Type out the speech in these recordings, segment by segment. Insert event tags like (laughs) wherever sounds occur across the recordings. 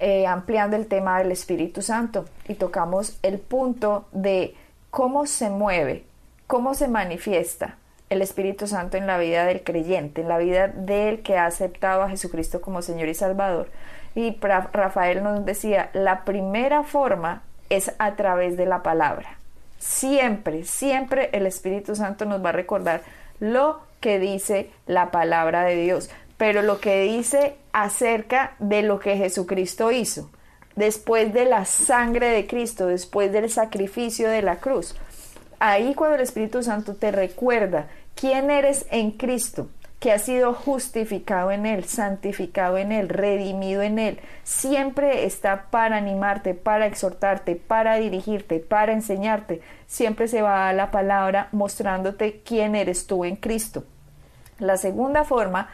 eh, ampliando el tema del Espíritu Santo y tocamos el punto de cómo se mueve, cómo se manifiesta el Espíritu Santo en la vida del creyente, en la vida del que ha aceptado a Jesucristo como Señor y Salvador. Y Rafael nos decía, la primera forma es a través de la palabra. Siempre, siempre el Espíritu Santo nos va a recordar lo que dice la palabra de Dios, pero lo que dice acerca de lo que Jesucristo hizo, después de la sangre de Cristo, después del sacrificio de la cruz. Ahí cuando el Espíritu Santo te recuerda quién eres en Cristo, que has sido justificado en Él, santificado en Él, redimido en Él, siempre está para animarte, para exhortarte, para dirigirte, para enseñarte. Siempre se va a la palabra mostrándote quién eres tú en Cristo. La segunda forma,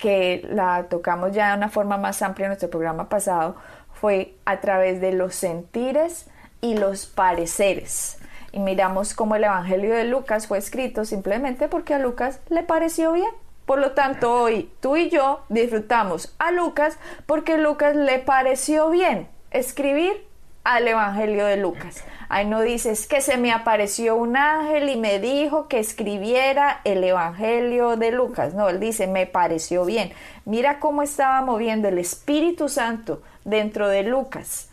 que la tocamos ya de una forma más amplia en nuestro programa pasado, fue a través de los sentires y los pareceres y miramos cómo el Evangelio de Lucas fue escrito simplemente porque a Lucas le pareció bien. Por lo tanto, hoy tú y yo disfrutamos a Lucas porque Lucas le pareció bien escribir al Evangelio de Lucas. Ahí no dices que se me apareció un ángel y me dijo que escribiera el Evangelio de Lucas. No, él dice, me pareció bien. Mira cómo estaba moviendo el Espíritu Santo dentro de Lucas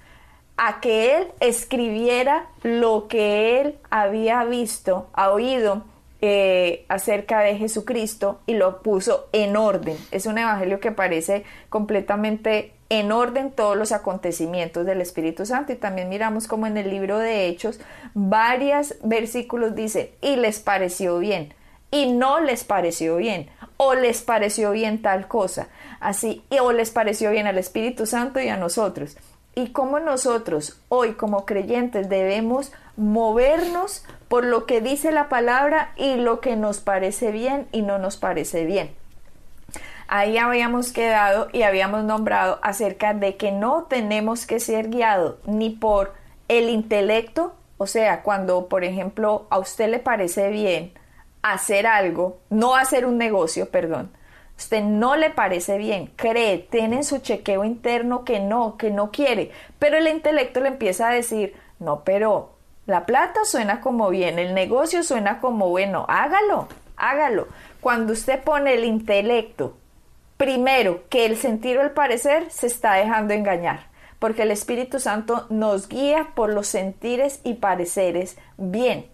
a que él escribiera lo que él había visto, oído eh, acerca de Jesucristo y lo puso en orden. Es un evangelio que parece completamente en orden todos los acontecimientos del Espíritu Santo. Y también miramos como en el libro de Hechos varios versículos dice y les pareció bien y no les pareció bien o les pareció bien tal cosa así o les pareció bien al Espíritu Santo y a nosotros y cómo nosotros hoy como creyentes debemos movernos por lo que dice la palabra y lo que nos parece bien y no nos parece bien. Ahí habíamos quedado y habíamos nombrado acerca de que no tenemos que ser guiados ni por el intelecto, o sea, cuando por ejemplo a usted le parece bien hacer algo, no hacer un negocio, perdón, usted no le parece bien, cree, tiene en su chequeo interno que no, que no quiere, pero el intelecto le empieza a decir, no, pero la plata suena como bien, el negocio suena como bueno, hágalo, hágalo. Cuando usted pone el intelecto primero que el sentir o el parecer, se está dejando engañar, porque el Espíritu Santo nos guía por los sentires y pareceres bien.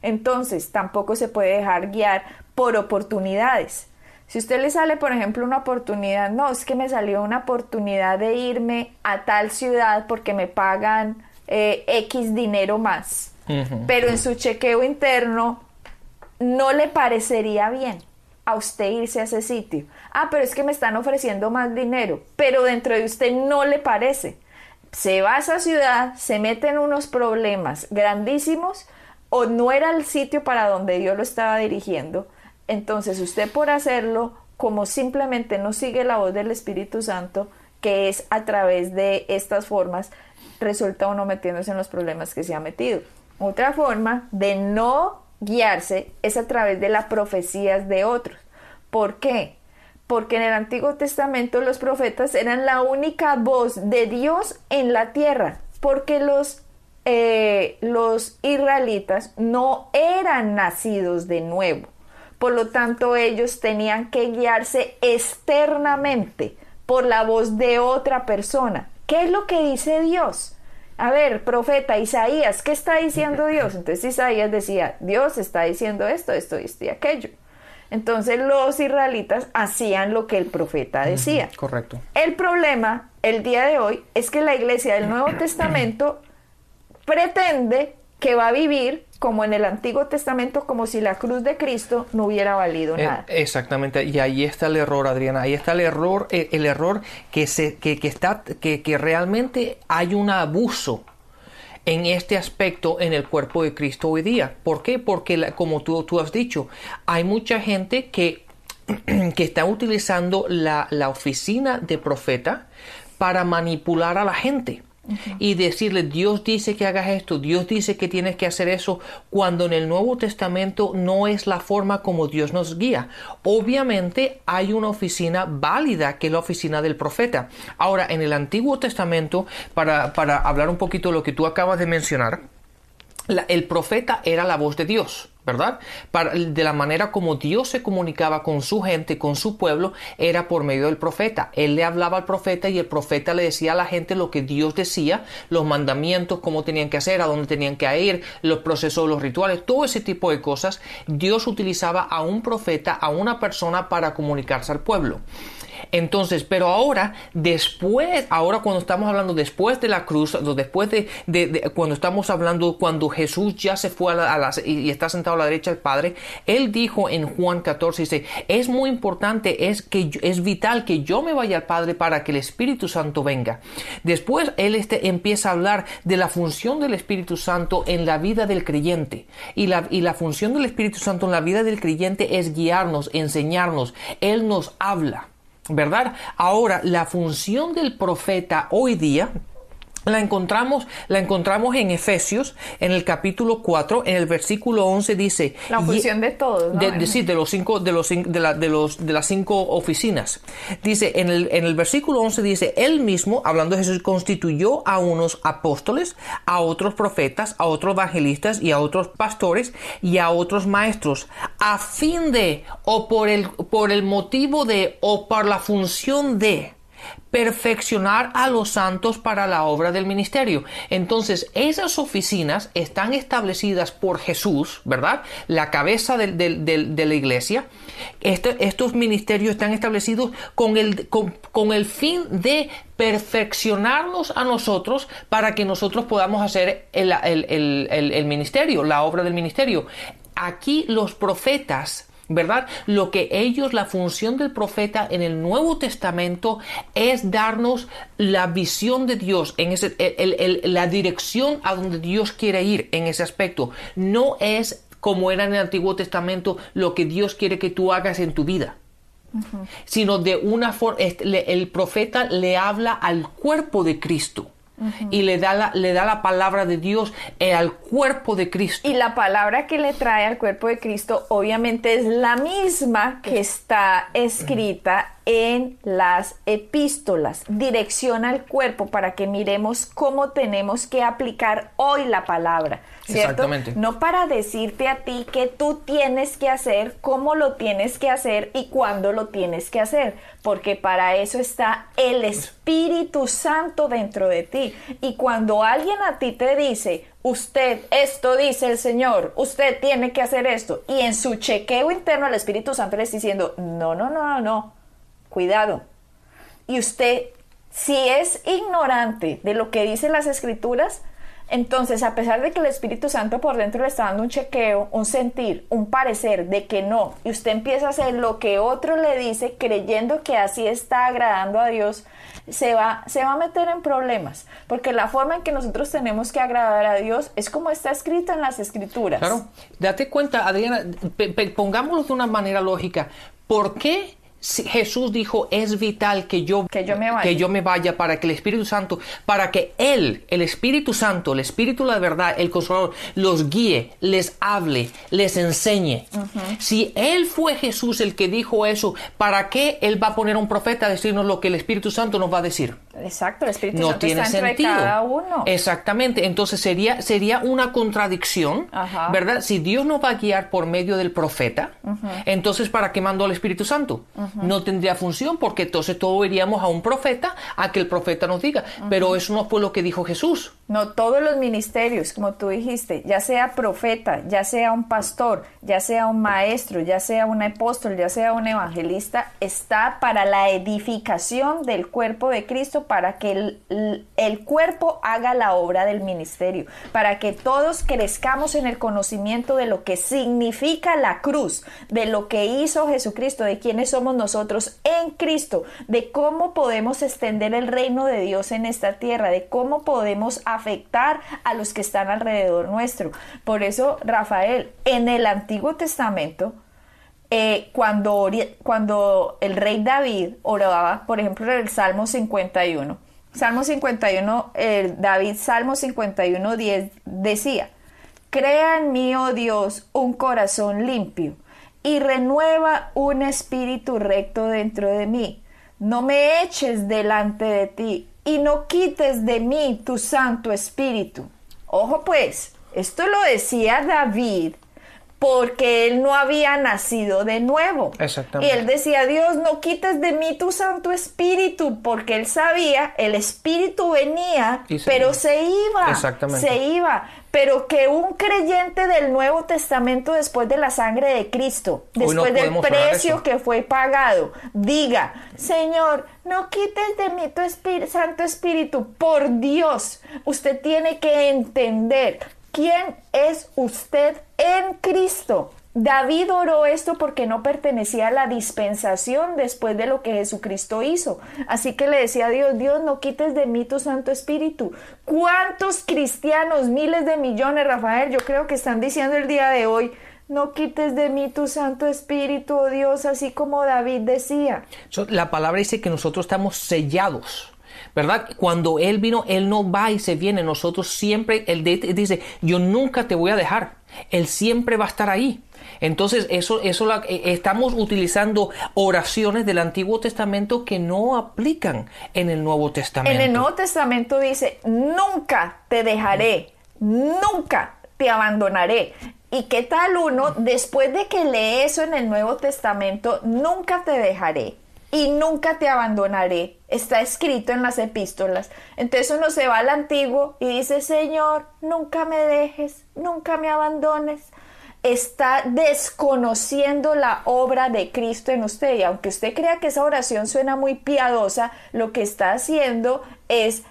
Entonces, tampoco se puede dejar guiar por oportunidades. Si usted le sale, por ejemplo, una oportunidad, no, es que me salió una oportunidad de irme a tal ciudad porque me pagan eh, X dinero más, pero en su chequeo interno no le parecería bien a usted irse a ese sitio. Ah, pero es que me están ofreciendo más dinero, pero dentro de usted no le parece. Se va a esa ciudad, se mete en unos problemas grandísimos o no era el sitio para donde Dios lo estaba dirigiendo entonces usted por hacerlo, como simplemente no sigue la voz del Espíritu Santo, que es a través de estas formas, resulta uno metiéndose en los problemas que se ha metido. Otra forma de no guiarse es a través de las profecías de otros. ¿Por qué? Porque en el Antiguo Testamento los profetas eran la única voz de Dios en la tierra, porque los, eh, los israelitas no eran nacidos de nuevo. Por lo tanto, ellos tenían que guiarse externamente por la voz de otra persona. ¿Qué es lo que dice Dios? A ver, profeta Isaías, ¿qué está diciendo (laughs) Dios? Entonces Isaías decía, Dios está diciendo esto, esto, esto y aquello. Entonces los israelitas hacían lo que el profeta decía. correcto. El problema el día de hoy es que la iglesia del Nuevo (clears throat) Testamento pretende que va a vivir como en el Antiguo Testamento, como si la cruz de Cristo no hubiera valido Eh, nada. Exactamente, y ahí está el error, Adriana, ahí está el error, eh, el error que se, que, que está, que, que realmente hay un abuso en este aspecto en el cuerpo de Cristo hoy día. ¿Por qué? Porque la- como tú, tú has dicho, hay mucha gente que, (clears throat) que está utilizando la, la oficina de profeta para manipular a la gente. Y decirle, Dios dice que hagas esto, Dios dice que tienes que hacer eso, cuando en el Nuevo Testamento no es la forma como Dios nos guía. Obviamente hay una oficina válida que es la oficina del profeta. Ahora, en el Antiguo Testamento, para, para hablar un poquito de lo que tú acabas de mencionar, el profeta era la voz de Dios, ¿verdad? De la manera como Dios se comunicaba con su gente, con su pueblo, era por medio del profeta. Él le hablaba al profeta y el profeta le decía a la gente lo que Dios decía, los mandamientos, cómo tenían que hacer, a dónde tenían que ir, los procesos, los rituales, todo ese tipo de cosas. Dios utilizaba a un profeta, a una persona para comunicarse al pueblo. Entonces, pero ahora, después, ahora cuando estamos hablando después de la cruz, después de, cuando estamos hablando, cuando Jesús ya se fue a la- y, está sentado a la derecha del Padre, Él dijo en Juan 14, dice, es muy importante, es, que, es vital que yo me vaya al Padre para que el Espíritu Santo venga. Después Él este, empieza a hablar de la función del Espíritu Santo en la vida del creyente. Y la función del Espíritu Santo en la vida del creyente es guiarnos, enseñarnos. Él nos habla. ¿Verdad? Ahora, la función del profeta hoy día la encontramos, la encontramos en Efesios, en el capítulo 4, en el versículo 11 dice... La "Y- función de todos, ¿no? de, de- sí, de los cinco, de los, de, la- de los, de las cinco oficinas. Dice, en el, en el versículo 11 dice, él mismo, hablando de Jesús, constituyó a unos apóstoles, a otros profetas, a otros evangelistas y a otros pastores y a otros maestros, a fin de, o por el, por el motivo de, o por la función de, perfeccionar a los santos para la obra del ministerio. Entonces, esas oficinas están establecidas por Jesús, ¿verdad? La cabeza de la iglesia. Este- estos ministerios están establecidos con el, con, el fin de perfeccionarnos a nosotros para que nosotros podamos hacer el- el- el ministerio, la obra del ministerio. Aquí los profetas ¿verdad? Lo que ellos, la función del profeta en el Nuevo Testamento es darnos la visión de Dios, en ese, el- el- el- la dirección a donde Dios quiere ir en ese aspecto. No es como era en el Antiguo Testamento lo que Dios quiere que tú hagas en tu vida. Sino de una forma, el profeta le habla al cuerpo de Cristo y le da, la, le da la palabra de Dios eh, al cuerpo de Cristo. Y la palabra que le trae al cuerpo de Cristo obviamente es la misma que está escrita en las epístolas. Direcciona al cuerpo para que miremos cómo tenemos que aplicar hoy la palabra. ¿cierto? Exactamente. No para decirte a ti que tú tienes que hacer, cómo lo tienes que hacer y cuándo lo tienes que hacer, porque para eso está el Espíritu Santo dentro de ti. Y cuando alguien a ti te dice, usted, esto dice el Señor, usted tiene que hacer esto, y en su chequeo interno el Espíritu Santo le está diciendo, no, no, no, no, no, cuidado. Y usted, si es ignorante de lo que dicen las escrituras, entonces, a pesar de que el Espíritu Santo por dentro le está dando un chequeo, un sentir, un parecer de que no, y usted empieza a hacer lo que otro le dice creyendo que así está agradando a Dios, se va, se va a meter en problemas, porque la forma en que nosotros tenemos que agradar a Dios es como está escrito en las escrituras. Claro, date cuenta, Adriana, pongámoslo de una manera lógica. ¿Por qué Jesús dijo es vital que yo, Que yo me vaya. que yo me vaya para que el Espíritu Santo, para que Él, el Espíritu Santo, el Espíritu de la verdad, el Consolador, los guíe, les hable, les enseñe? Si Él fue Jesús el que dijo eso, ¿para qué Él va a poner a un profeta a decirnos lo que el Espíritu Santo nos va a decir? Exacto, el Espíritu no Santo tiene está entre sentido. cada uno. Exactamente. Entonces sería, sería una contradicción, Ajá. ¿verdad? Si Dios nos va a guiar por medio del profeta, entonces ¿para qué mandó al Espíritu Santo? No tendría función porque entonces todos iríamos a un profeta a que el profeta nos diga. Pero eso no fue lo que dijo Jesús. No todos los ministerios, como tú dijiste, ya sea profeta, ya sea un pastor, ya sea un maestro, ya sea un apóstol, ya sea un evangelista, está para la edificación del cuerpo de Cristo, para que el, el, cuerpo haga la obra del ministerio, para que todos crezcamos en el conocimiento de lo que significa la cruz, de lo que hizo Jesucristo, de quiénes somos nosotros en Cristo, de cómo podemos extender el reino de Dios en esta tierra, de cómo podemos afectar a los que están alrededor nuestro. Por eso, Rafael, en el Antiguo Testamento, eh, cuando, cuando el rey David oraba, por ejemplo, en el Salmo 51, Salmo 51, el David, Salmo 51, 10, decía, Crea en mí, oh Dios, un corazón limpio y renueva un espíritu recto dentro de mí. No me eches delante de ti y no quites de mí tu Santo Espíritu. Ojo pues, esto lo decía David porque él no había nacido de nuevo. Y él decía, Dios, no quites de mí tu Santo Espíritu, porque él sabía, el Espíritu venía, pero se iba. Se iba. Pero que un creyente del Nuevo Testamento, después de la sangre de Cristo, después del precio que fue pagado, diga, Señor, no quites de mí tu Santo Espíritu, por Dios, usted tiene que entender quién es usted en Cristo. David oró esto porque no pertenecía a la dispensación después de lo que Jesucristo hizo. Así que le decía a Dios, Dios, no quites de mí tu Santo Espíritu. ¿Cuántos cristianos, miles de millones, Rafael, yo creo que están diciendo el día de hoy, no quites de mí tu Santo Espíritu, oh Dios, así como David decía? La palabra dice que nosotros estamos sellados ¿verdad? Cuando Él vino, Él no va y se viene. Nosotros siempre, Él dice, yo nunca te voy a dejar. Él siempre va a estar ahí. Entonces, eso, eso eh, estamos utilizando oraciones del Antiguo Testamento que no aplican en el Nuevo Testamento. En el Nuevo Testamento dice, nunca te dejaré, nunca te abandonaré. ¿Y qué tal uno, después de que lee eso en el Nuevo Testamento, nunca te dejaré? y nunca te abandonaré. Está escrito en las epístolas. Entonces uno se va al antiguo y dice, Señor, nunca me dejes, nunca me abandones. Está desconociendo la obra de Cristo en usted. Y aunque usted crea que esa oración suena muy piadosa, lo que está haciendo es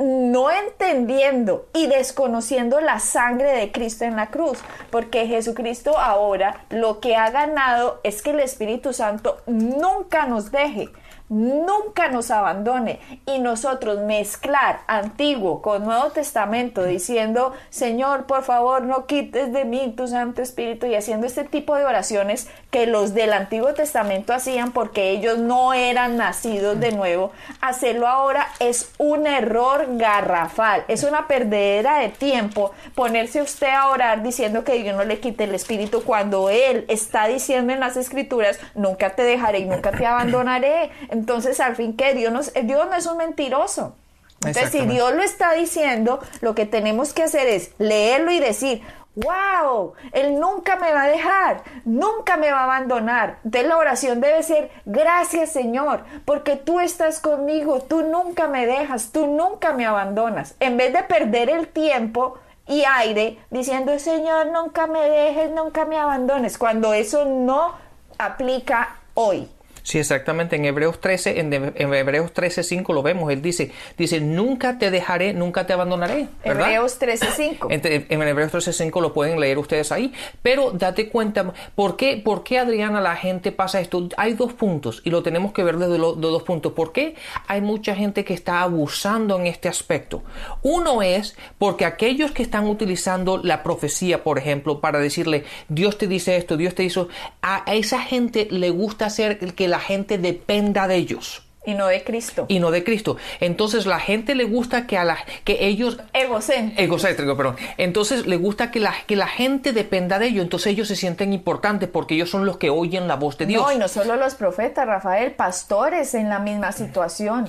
no entendiendo y desconociendo la sangre de Cristo en la cruz, porque Jesucristo ahora lo que ha ganado es que el Espíritu Santo nunca nos deje, nunca nos abandone y nosotros mezclar antiguo con Nuevo Testamento diciendo, Señor, por favor, no quites de mí tu Santo Espíritu y haciendo este tipo de oraciones que los del Antiguo Testamento hacían porque ellos no eran nacidos de nuevo, hacerlo ahora es un error garrafal, es una perdedera de tiempo ponerse usted a orar diciendo que Dios no le quite el Espíritu cuando Él está diciendo en las Escrituras, nunca te dejaré y nunca te abandonaré. Entonces, al fin, que Dios no, Dios no es un mentiroso. Entonces, si Dios lo está diciendo, lo que tenemos que hacer es leerlo y decir, wow, Él nunca me va a dejar, nunca me va a abandonar. Entonces la oración debe ser, gracias Señor, porque tú estás conmigo, tú nunca me dejas, tú nunca me abandonas. En vez de perder el tiempo y aire diciendo, Señor, nunca me dejes, nunca me abandones, cuando eso no aplica hoy. Sí, exactamente. En Hebreos 13, en, Hebreos 13, 5 lo vemos. Él dice, dice, nunca te dejaré, nunca te abandonaré. Hebreos 13, 5. En, en, Hebreos 13, 5 lo pueden leer ustedes ahí. Pero date cuenta, ¿por qué, ¿por qué, Adriana, la gente pasa esto? Hay dos puntos y lo tenemos que ver desde los dos puntos. ¿Por qué hay mucha gente que está abusando en este aspecto? Uno es porque aquellos que están utilizando la profecía, por ejemplo, para decirle, Dios te dice esto, Dios te hizo, a esa gente le gusta hacer que la gente dependa de ellos. Y no de Cristo. Y no de Cristo. Entonces la gente le gusta que a la que ellos egocéntrico. Egocéntrico, perdón. Entonces le gusta que la que la gente dependa de ellos, entonces ellos se sienten importantes porque ellos son los que oyen la voz de Dios. No, y no solo los profetas, Rafael, pastores en la misma situación.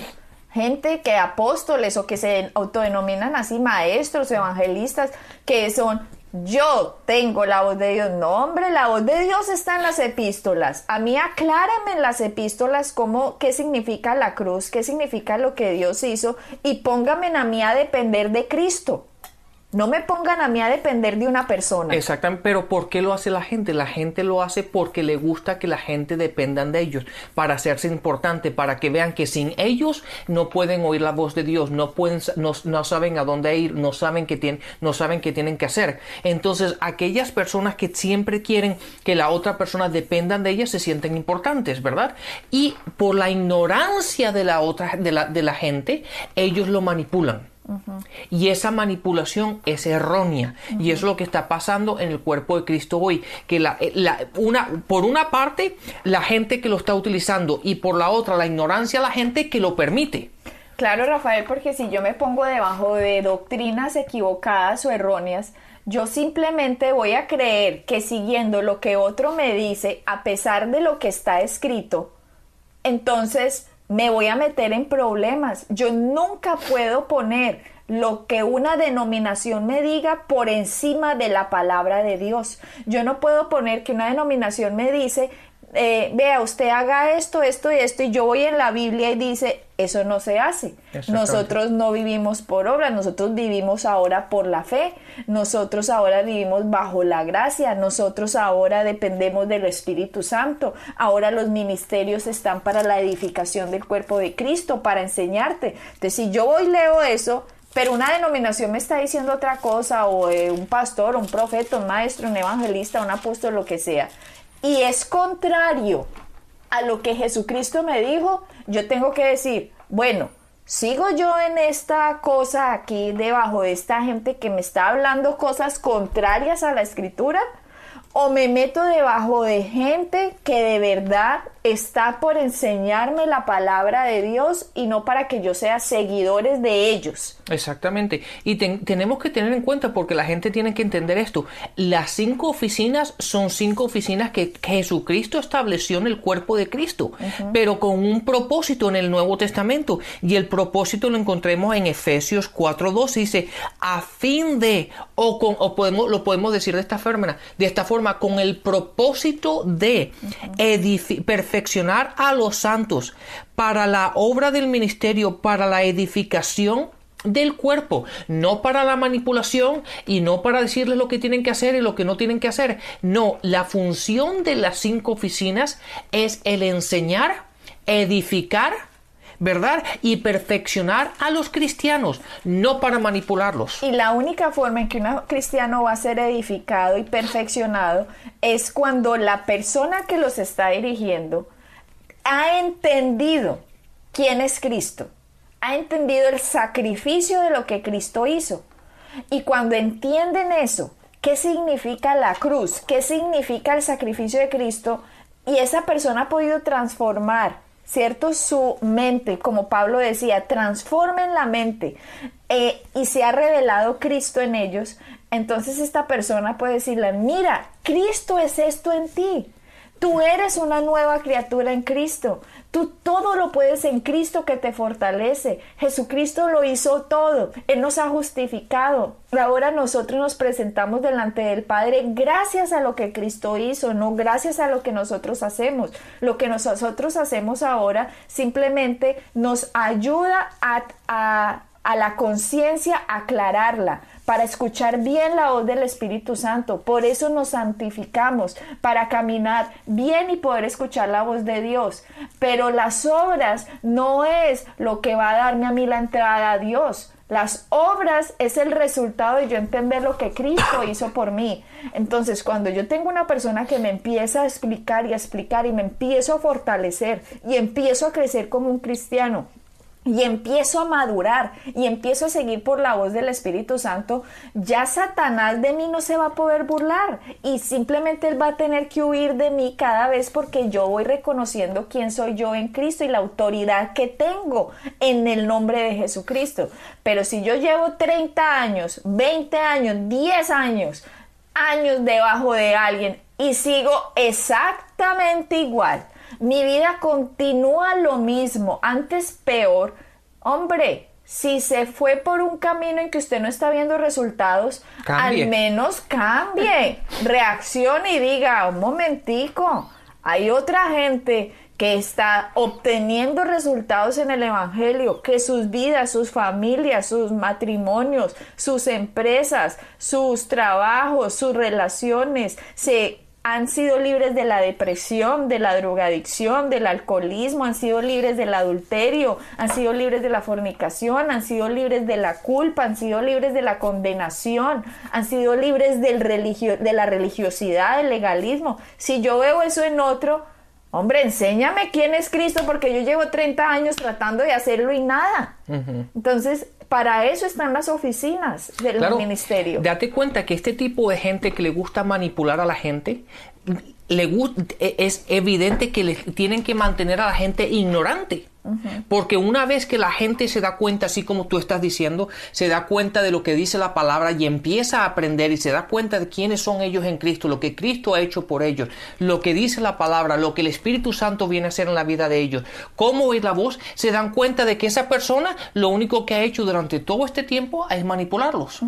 gente que apóstoles o que se autodenominan así maestros, evangelistas, que son yo tengo la voz de Dios. No, hombre, la voz de Dios está en las epístolas. A mí acláreme en las epístolas cómo, qué significa la cruz, qué significa lo que Dios hizo y póngame a mí a depender de Cristo. No me pongan a mí a depender de una persona. Exactamente, pero ¿por qué lo hace la gente? La gente lo hace porque le gusta que la gente dependan de ellos, para hacerse importante, para que vean que sin ellos no pueden oír la voz de Dios, no pueden, no, no saben a dónde ir, no saben qué tienen, no saben qué tienen que hacer. Entonces, aquellas personas que siempre quieren que la otra persona dependan de ellas se sienten importantes, ¿verdad? Y por la ignorancia de la otra, de la, de la gente, ellos lo manipulan. Y esa manipulación es errónea. Y es lo que está pasando en el cuerpo de Cristo hoy. Que la, eh, una, por una parte, la gente que lo está utilizando y por la otra, la ignorancia, la gente que lo permite. Claro, Rafael, porque si yo me pongo debajo de doctrinas equivocadas o erróneas, yo simplemente voy a creer que siguiendo lo que otro me dice, a pesar de lo que está escrito, entonces me voy a meter en problemas. Yo nunca puedo poner lo que una denominación me diga por encima de la palabra de Dios. Yo no puedo poner que una denominación me dice eh, vea, usted haga esto, esto y esto, y yo voy en la Biblia y dice, eso no se hace. Nosotros no vivimos por obra, nosotros vivimos ahora por la fe, nosotros ahora vivimos bajo la gracia, nosotros ahora dependemos del Espíritu Santo, ahora los ministerios están para la edificación del cuerpo de Cristo, para enseñarte. Entonces, si yo voy y leo eso, pero una denominación me está diciendo otra cosa, o eh, un pastor, un profeta, un maestro, un evangelista, un apóstol, lo que sea, y es contrario a lo que Jesucristo me dijo, yo tengo que decir, bueno, sigo yo en esta cosa aquí debajo de esta gente que me está hablando cosas contrarias a la escritura, o me meto debajo de gente que de verdad está por enseñarme la palabra de Dios y no para que yo sea seguidores de ellos. Exactamente. Y tenemos que tener en cuenta, porque la gente tiene que entender esto, las cinco oficinas son cinco oficinas que Jesucristo estableció en el cuerpo de Cristo, pero con un propósito en el Nuevo Testamento. Y el propósito lo encontremos en Efesios 4.2, dice, a fin de, o, con, o podemos, lo podemos decir de esta forma, de esta forma, con el propósito de edificar a los santos para la obra del ministerio, para la edificación del cuerpo, no para la manipulación y no para decirles lo que tienen que hacer y lo que no tienen que hacer. No, la función de las cinco oficinas es el enseñar, edificar, ¿verdad? Y perfeccionar a los cristianos, no para manipularlos. Y la única forma en que un cristiano va a ser edificado y perfeccionado es cuando la persona que los está dirigiendo ha entendido quién es Cristo, ha entendido el sacrificio de lo que Cristo hizo. Y cuando entienden eso, qué significa la cruz, qué significa el sacrificio de Cristo, y esa persona ha podido transformar ¿cierto? Su mente, como Pablo decía, transformen la mente eh, y se ha revelado Cristo en ellos, entonces esta persona puede decirle, mira, Cristo es esto en ti. Tú eres una nueva criatura en Cristo. Tú todo lo puedes en Cristo que te fortalece. Jesucristo lo hizo todo. Él nos ha justificado. Ahora nosotros nos presentamos delante del Padre gracias a lo que Cristo hizo, no gracias a lo que nosotros hacemos. Lo que nosotros hacemos ahora simplemente nos ayuda a, a, a la conciencia, aclararla para escuchar bien la voz del Espíritu Santo. Por eso nos santificamos, para caminar bien y poder escuchar la voz de Dios. Pero las obras no es lo que va a darme a mí la entrada a Dios. Las obras es el resultado de yo entender lo que Cristo hizo por mí. Entonces, cuando yo tengo una persona que me empieza a explicar y a explicar y me empiezo a fortalecer y empiezo a crecer como un cristiano, y empiezo a madurar y empiezo a seguir por la voz del Espíritu Santo, ya Satanás de mí no se va a poder burlar y simplemente él va a tener que huir de mí cada vez porque yo voy reconociendo quién soy yo en Cristo y la autoridad que tengo en el nombre de Jesucristo. Pero si yo llevo 30 años, 20 años, 10 años, años debajo de alguien y sigo exactamente igual, mi vida continúa lo mismo, antes peor, Hombre, si se fue por un camino en que usted no está viendo resultados, Cambie. al menos cambie, (laughs) reaccione y diga, un momentico, hay otra gente que está obteniendo resultados en el Evangelio, que sus vidas, sus familias, sus matrimonios, sus empresas, sus trabajos, sus relaciones se han sido libres de la depresión, de la drogadicción, del alcoholismo, han sido libres del adulterio, han sido libres de la fornicación, han sido libres de la culpa, han sido libres de la condenación, han sido libres del religio de la religiosidad, del legalismo. Si yo veo eso en otro, hombre, enséñame quién es Cristo porque yo llevo 30 años tratando de hacerlo y nada. Entonces, para eso están las oficinas del Claro, ministerio. Date cuenta que este tipo de gente que le gusta manipular a la gente, le e- es evidente que le tienen que mantener a la gente ignorante. Porque una vez que la gente se da cuenta, así como tú estás diciendo, se da cuenta de lo que dice la palabra y empieza a aprender y se da cuenta de quiénes son ellos en Cristo, lo que Cristo ha hecho por ellos, lo que dice la palabra, lo que el Espíritu Santo viene a hacer en la vida de ellos, cómo oír la voz, se dan cuenta de que esa persona lo único que ha hecho durante todo este tiempo es manipularlos.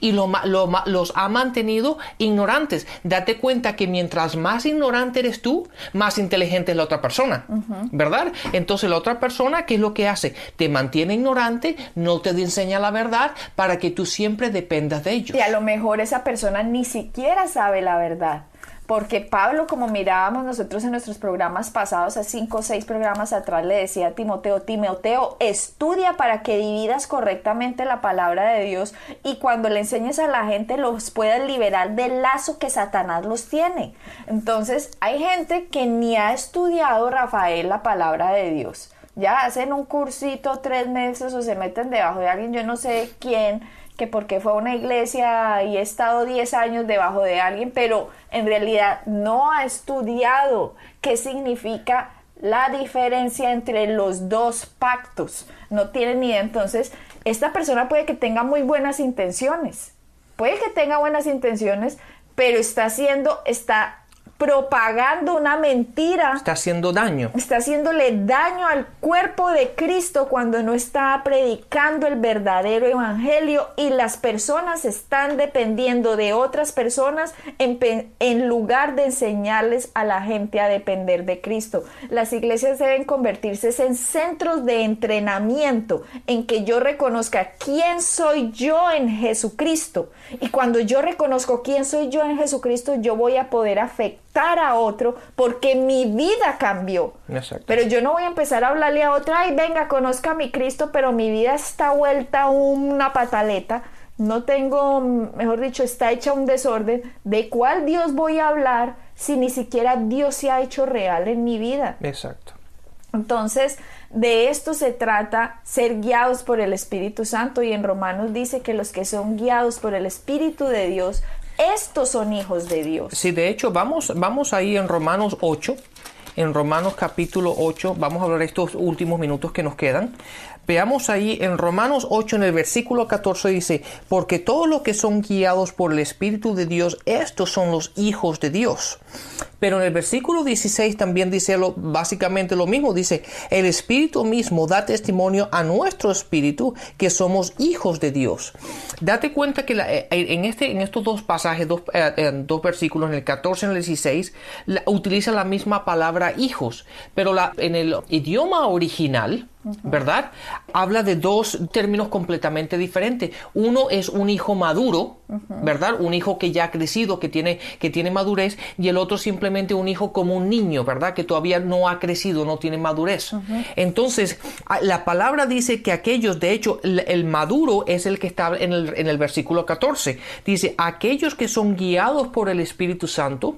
Y lo lo los ha mantenido ignorantes. Date cuenta que mientras más ignorante eres tú, más inteligente es la otra persona. ¿Verdad? Entonces la otra persona, ¿qué es lo que hace? Te mantiene ignorante, no te enseña la verdad para que tú siempre dependas de ellos. Y a lo mejor esa persona ni siquiera sabe la verdad. Porque Pablo, como mirábamos nosotros en nuestros programas pasados, a cinco o seis programas atrás, le decía a Timoteo, Timoteo, estudia para que dividas correctamente la palabra de Dios y cuando le enseñes a la gente los puedas liberar del lazo que Satanás los tiene. Entonces, hay gente que ni ha estudiado, Rafael, la palabra de Dios. Ya hacen un cursito tres meses o se meten debajo de alguien, yo no sé quién, que porque fue a una iglesia y he estado 10 años debajo de alguien, pero en realidad no ha estudiado qué significa la diferencia entre los dos pactos. No tiene ni idea. Entonces, esta persona puede que tenga muy buenas intenciones. Puede que tenga buenas intenciones, pero está haciendo, está propagando una mentira Está haciendo daño. está haciéndole daño al cuerpo de Cristo cuando no está predicando el verdadero evangelio y las personas están dependiendo de otras personas en, en lugar de enseñarles a la gente a depender de Cristo. Las iglesias deben convertirse en centros de entrenamiento en que yo reconozca quién soy yo en Jesucristo y cuando yo reconozco quién soy yo en Jesucristo yo voy a poder afectar a otro porque mi vida cambió. Exacto. Pero yo no voy a empezar a hablarle a otra, ay, venga, conozca a mi Cristo, pero mi vida está vuelta una pataleta. No tengo, mejor dicho, está hecha un desorden. ¿De cuál Dios voy a hablar si ni siquiera Dios se ha hecho real en mi vida? Exacto. Entonces, de esto se trata, ser guiados por el Espíritu Santo. Y en Romanos dice que los que son guiados por el Espíritu de Dios, estos son hijos de Dios. Sí, de hecho, vamos, vamos ahí en Romanos 8, en Romanos capítulo 8, vamos a hablar estos últimos minutos que nos quedan. Veamos ahí en Romanos 8, en el versículo 14 dice, porque todos los que son guiados por el Espíritu de Dios, estos son los hijos de Dios. Pero en el versículo 16 también dice básicamente lo mismo, dice, el Espíritu mismo da testimonio a nuestro espíritu que somos hijos de Dios. Date cuenta que la- eh, en, este, en estos dos pasajes, dos, eh, eh, dos versículos, en el 14 y en el 16, la- utiliza la misma palabra hijos, pero la, en el idioma original, ¿verdad? Habla de dos términos completamente diferentes. Uno es un hijo maduro, ¿verdad? Un hijo que ya ha crecido, que tiene, que tiene madurez, y el otro simplemente un hijo como un niño, ¿verdad? Que todavía no ha crecido, no tiene madurez. Entonces, la palabra dice que aquellos, de hecho, el, el maduro es el que está en el, en el versículo 14. Dice, aquellos que son guiados por el Espíritu Santo,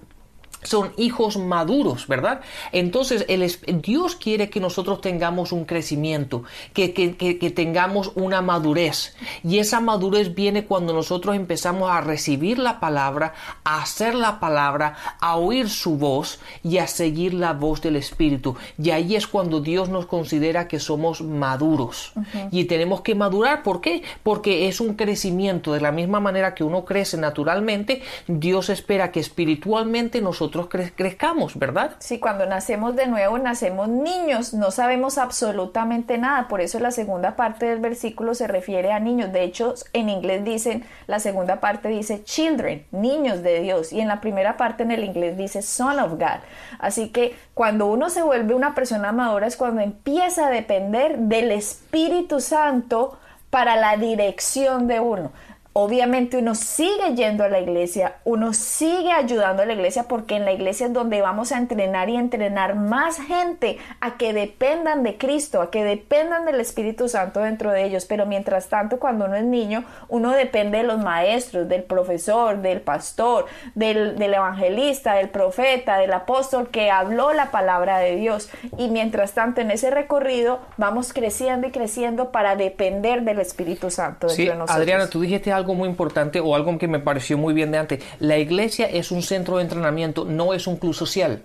son hijos maduros, ¿verdad? Entonces, el, Dios quiere que nosotros tengamos un crecimiento, que, que- que- que tengamos una madurez. Y esa madurez viene cuando nosotros empezamos a recibir la palabra, a hacer la palabra, a oír su voz y a seguir la voz del Espíritu. Y ahí es cuando Dios nos considera que somos maduros. Y tenemos que madurar. ¿Por qué? Porque es un crecimiento. De la misma manera que uno crece naturalmente, Dios espera que espiritualmente nosotros nosotros crezcamos, ¿verdad? Sí, cuando nacemos de nuevo, nacemos niños, no sabemos absolutamente nada, por eso la segunda parte del versículo se refiere a niños. De hecho, en inglés dicen, la segunda parte dice children, niños de Dios, y en la primera parte en el inglés dice son of God. Así que cuando uno se vuelve una persona madura es cuando empieza a depender del Espíritu Santo para la dirección de uno. Obviamente uno sigue yendo a la iglesia, uno sigue ayudando a la iglesia porque en la iglesia es donde vamos a entrenar y entrenar más gente a que dependan de Cristo, a que dependan del Espíritu Santo dentro de ellos. Pero mientras tanto, cuando uno es niño, uno depende de los maestros, del profesor, del pastor, del, del evangelista, del profeta, del apóstol que habló la palabra de Dios. Y mientras tanto, en ese recorrido vamos creciendo y creciendo para depender del Espíritu Santo dentro de nosotros. Adriana, tú dijiste algo algo muy importante o algo que me pareció muy bien de antes. La iglesia es un centro de entrenamiento, no es un club social.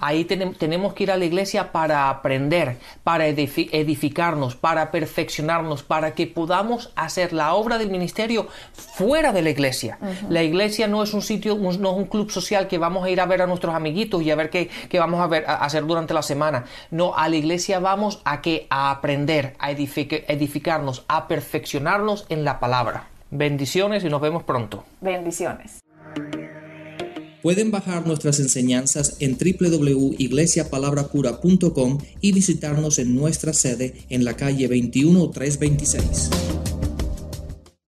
Ahí tenemos que ir a la iglesia para aprender, para edificarnos, para perfeccionarnos, para que podamos hacer la obra del ministerio fuera de la iglesia. La iglesia no es un sitio, no es un club social que vamos a ir a ver a nuestros amiguitos y a ver qué, vamos a, ver, a hacer durante la semana. No, a la iglesia vamos a que a aprender, a edificarnos, a perfeccionarnos en la palabra. Bendiciones y nos vemos pronto. Bendiciones. Pueden bajar nuestras enseñanzas en www.iglesiapalabracura.com y visitarnos en nuestra sede en la calle 21326.